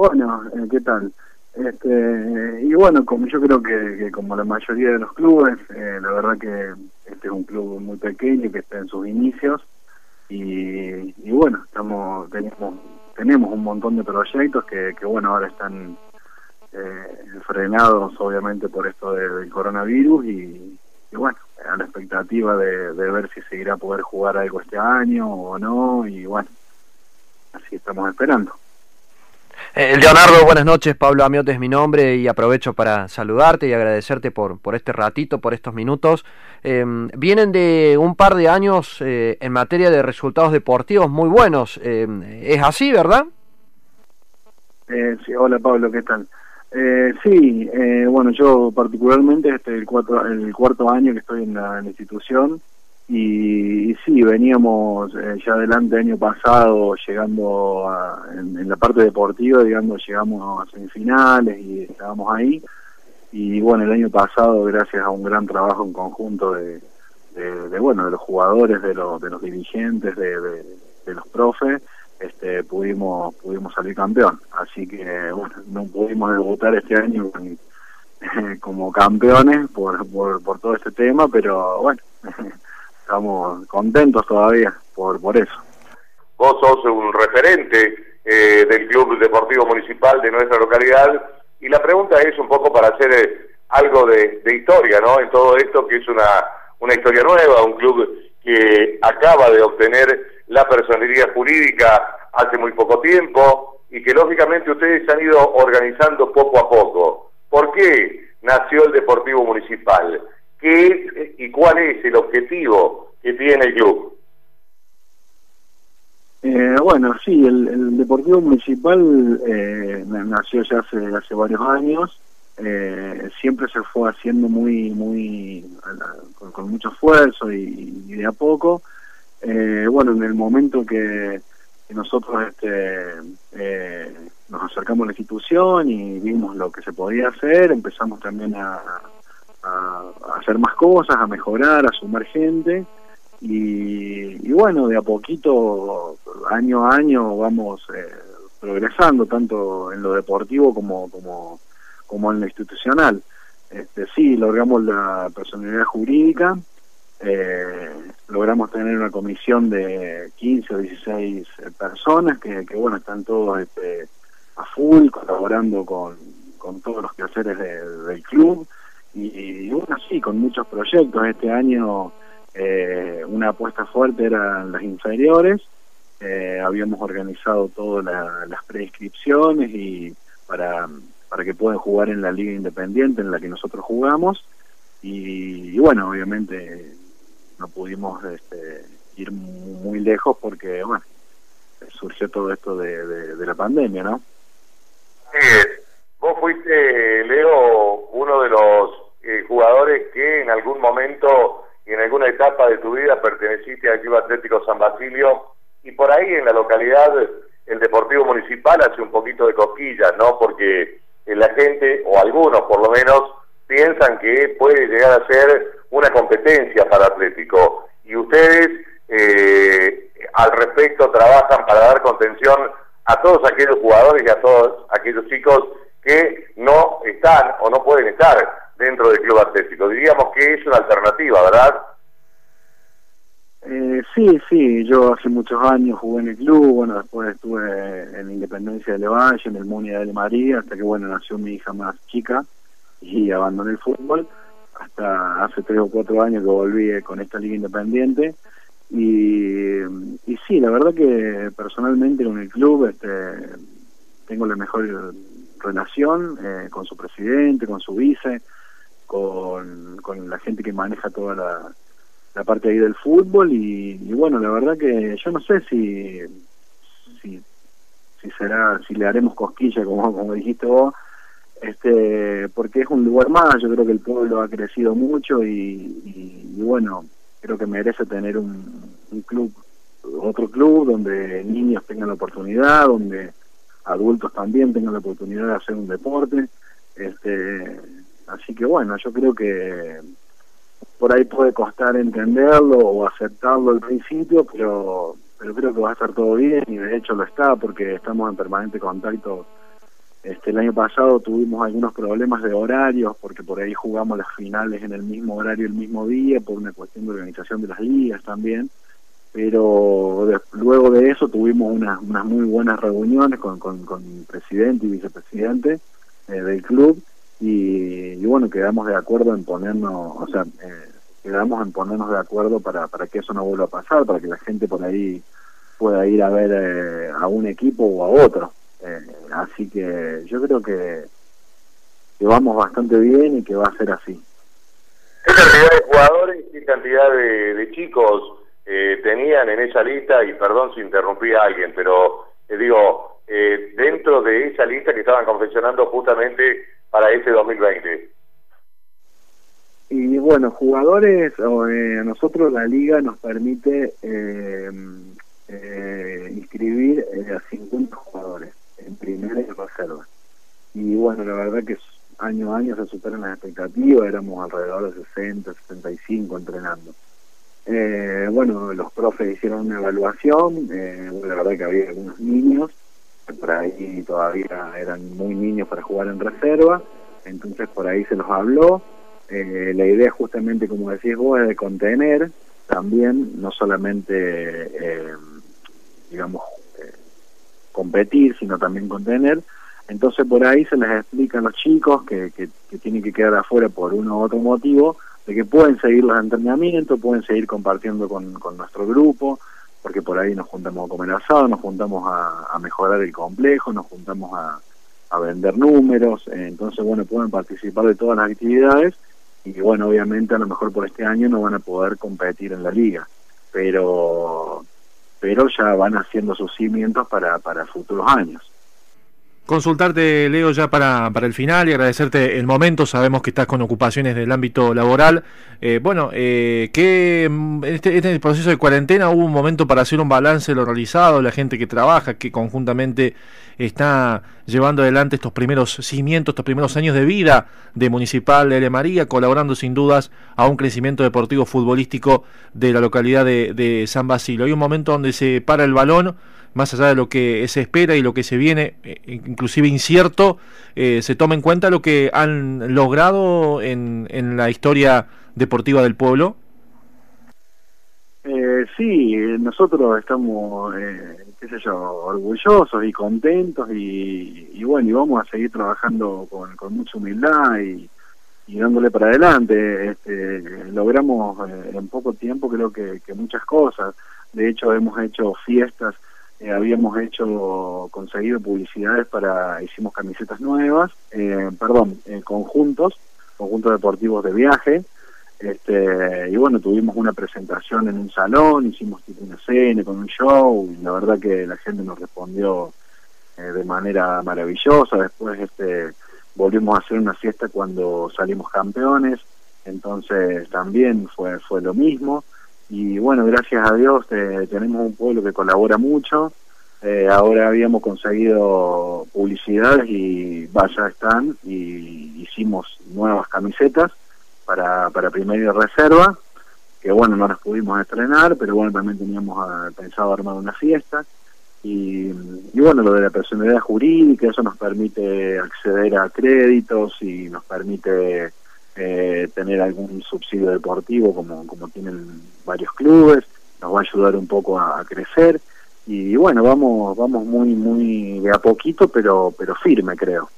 bueno, eh, ¿qué tal? Este, y bueno, como yo creo que, como la mayoría de los clubes, eh, la verdad que este es un club muy pequeño que está en sus inicios y, bueno, estamos tenemos tenemos un montón de proyectos que, que bueno ahora están eh, frenados obviamente por esto del coronavirus y, bueno a la expectativa de, de ver si seguirá a poder jugar algo este año o no y bueno así estamos esperando. Eh, Leonardo, buenas noches. Pablo Amiote es mi nombre y aprovecho para saludarte y agradecerte por, por este ratito, por estos minutos. Eh, vienen de un par de años eh, en materia de resultados deportivos muy buenos. ¿Es así, verdad? sí, hola Pablo, ¿qué tal? sí, bueno, yo particularmente este el, el cuarto año que estoy en la institución y, sí, veníamos eh, ya adelante año pasado llegando a, en, la parte deportiva, digamos, llegamos a semifinales y estábamos ahí. Y bueno, el año pasado, gracias a un gran trabajo en conjunto de, de, bueno, de los jugadores, de, los de los dirigentes, de, de, los profes, este, pudimos pudimos salir campeón. Así que no pudimos debutar este año como campeones por, por, por todo este tema, pero bueno. estamos contentos todavía por, por eso. Vos sos un referente eh, del Club Deportivo Municipal de nuestra localidad y la pregunta es un poco para hacer eh, algo de, historia, ¿no? En todo esto que es una, una historia nueva, un club que acaba de obtener la personalidad jurídica hace muy poco tiempo y que lógicamente ustedes han ido organizando poco a poco. ¿Por qué nació el Deportivo Municipal? ¿Qué es y cuál es el objetivo que tiene el club? Eh, bueno, sí, el, Deportivo Municipal eh, nació ya hace, hace varios años, eh, siempre se fue haciendo muy, muy, con, mucho esfuerzo y, de a poco. bueno, en el momento que, nosotros este, nos acercamos a la institución y vimos lo que se podía hacer, empezamos también a, hacer más cosas, a mejorar, a sumar gente. Y, bueno, de a poquito, año a año, vamos eh, progresando, tanto en lo deportivo como, como, como en lo institucional. Este, sí, logramos la personalidad jurídica, eh, logramos tener una comisión de 15 o 16 personas que, que bueno, están todos este, a full, colaborando con, con todos los quehaceres del club y, bueno, sí, con muchos proyectos. Este año eh, una apuesta fuerte eran las inferiores. Eh, habíamos organizado todas las preinscripciones y para, para que puedan jugar en la liga independiente en la que nosotros jugamos. Y, bueno, obviamente no pudimos este, ir muy lejos porque, bueno, surgió todo esto de, de la pandemia, ¿no? Vos fuiste, Leo, uno de los eh, jugadores que en algún momento y en alguna etapa de tu vida perteneciste al Club Atlético San Basilio y por ahí en la localidad el Deportivo Municipal hace un poquito de cosquillas, ¿no? Porque eh, la gente, o algunos por lo menos, piensan que puede llegar a ser una competencia para Atlético y ustedes eh, al respecto trabajan para dar contención a todos aquellos jugadores y a todos aquellos chicos que no están o no pueden estar dentro del club atlético. Diríamos que es una alternativa, ¿verdad? Eh, sí, sí, yo hace muchos años jugué en el club, bueno, después estuve en Independencia de Levalle, en el Munia de María, hasta que, bueno, nació mi hija más chica y abandoné el fútbol, hasta hace tres o cuatro años que volví con esta liga independiente. Y, y sí, la verdad que personalmente con el club este, tengo la mejor relación eh, con su presidente, con su vice, con, con la gente que maneja toda la, la parte ahí del fútbol y, bueno, la verdad que yo no sé si, si, será, si le haremos cosquilla como, como dijiste vos, este porque es un lugar más, yo creo que el pueblo ha crecido mucho y, y, bueno, creo que merece tener un, un club, otro club donde niños tengan la oportunidad, donde adultos también tengan la oportunidad de hacer un deporte. Este, así que bueno, yo creo que por ahí puede costar entenderlo o aceptarlo al principio, pero pero creo que va a estar todo bien y de hecho lo está porque estamos en permanente contacto. Este, el año pasado tuvimos algunos problemas de horarios porque por ahí jugamos las finales en el mismo horario el mismo día por una cuestión de organización de las ligas también. Pero luego de eso tuvimos unas, unas muy buenas reuniones con, con, con presidente y vicepresidente eh, del club y, bueno, quedamos de acuerdo en ponernos, o sea, eh, quedamos en ponernos de acuerdo para, para que eso no vuelva a pasar, para que la gente por ahí pueda ir a ver eh, a un equipo o a otro. así que yo creo que, que vamos bastante bien y que va a ser así. ¿Qué cantidad de jugadores y qué cantidad de, chicos eh, tenían en esa lista, y perdón si interrumpí a alguien, pero eh, digo, eh, dentro de esa lista que estaban confeccionando justamente para ese 2020? Y bueno, jugadores, a nosotros la liga nos permite inscribir a 50 jugadores en primera y reserva. Y bueno, la verdad que año a año se superan las expectativas, éramos alrededor de 60, 65 entrenando. Eh, bueno, los profes hicieron una evaluación, eh, la verdad que había algunos niños, por ahí todavía eran muy niños para jugar en reserva, entonces por ahí se los habló. Eh, la idea justamente, como decís vos, es de contener también, no solamente, eh, digamos, competir, sino también contener. Entonces por ahí se les explica a los chicos que, que, que tienen que quedar afuera por uno u otro motivo, de que pueden seguir los entrenamientos, pueden seguir compartiendo con, con nuestro grupo, porque por ahí nos juntamos a comer asado, nos juntamos a, mejorar el complejo, nos juntamos a, a vender números, entonces bueno, pueden participar de todas las actividades y bueno, obviamente a lo mejor por este año no van a poder competir en la liga, pero pero ya van haciendo sus cimientos para, para futuros años. Consultarte, Leo, ya para, para el final y agradecerte el momento. Sabemos que estás con ocupaciones del ámbito laboral. Eh, bueno, eh, que en este, este, proceso de cuarentena hubo un momento para hacer un balance de lo realizado, la gente que trabaja, que conjuntamente está llevando adelante estos primeros cimientos, estos primeros años de vida de Municipal de María, colaborando sin dudas a un crecimiento deportivo futbolístico de la localidad de, de San Basilio. Hay un momento donde se para el balón más allá de lo que se espera y lo que se viene, eh, inclusive incierto, eh, se toma en cuenta lo que han logrado en, en la historia deportiva del pueblo? Eh, sí, nosotros estamos, qué sé yo, orgullosos y contentos y, bueno, y vamos a seguir trabajando con, con mucha humildad y, y dándole para adelante. Este, logramos en poco tiempo creo que muchas cosas. De hecho, hemos hecho fiestas eh, habíamos hecho, conseguido publicidades para, hicimos camisetas nuevas, eh, perdón, eh, conjuntos, conjuntos deportivos de viaje, este, y bueno, tuvimos una presentación en un salón, hicimos una cena con un show, y la verdad que la gente nos respondió de manera maravillosa, después este volvimos a hacer una fiesta cuando salimos campeones, entonces también fue, fue lo mismo, y bueno, gracias a Dios eh, tenemos un pueblo que colabora mucho. Eh, ahora habíamos conseguido publicidades y vaya están y hicimos nuevas camisetas para, para primera reserva, que bueno, no las pudimos estrenar, pero bueno, también teníamos ah, pensado armar una fiesta. Y, y, bueno, lo de la personalidad jurídica, eso nos permite acceder a créditos y nos permite eh, tener algún subsidio deportivo como, como tienen varios clubes, nos va a ayudar un poco a, crecer y bueno, vamos vamos muy muy de a poquito, pero pero firme creo.